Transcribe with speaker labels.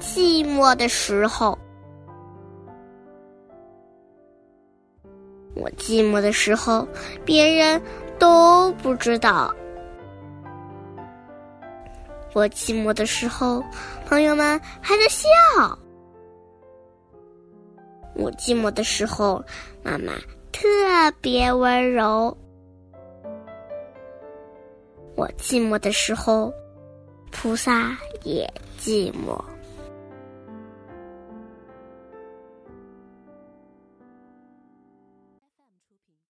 Speaker 1: 寂寞的时候。我寂寞的时候别人都不知道。我寂寞的时候朋友们还在笑。我寂寞的时候妈妈特别温柔。我寂寞的时候菩萨也寂寞。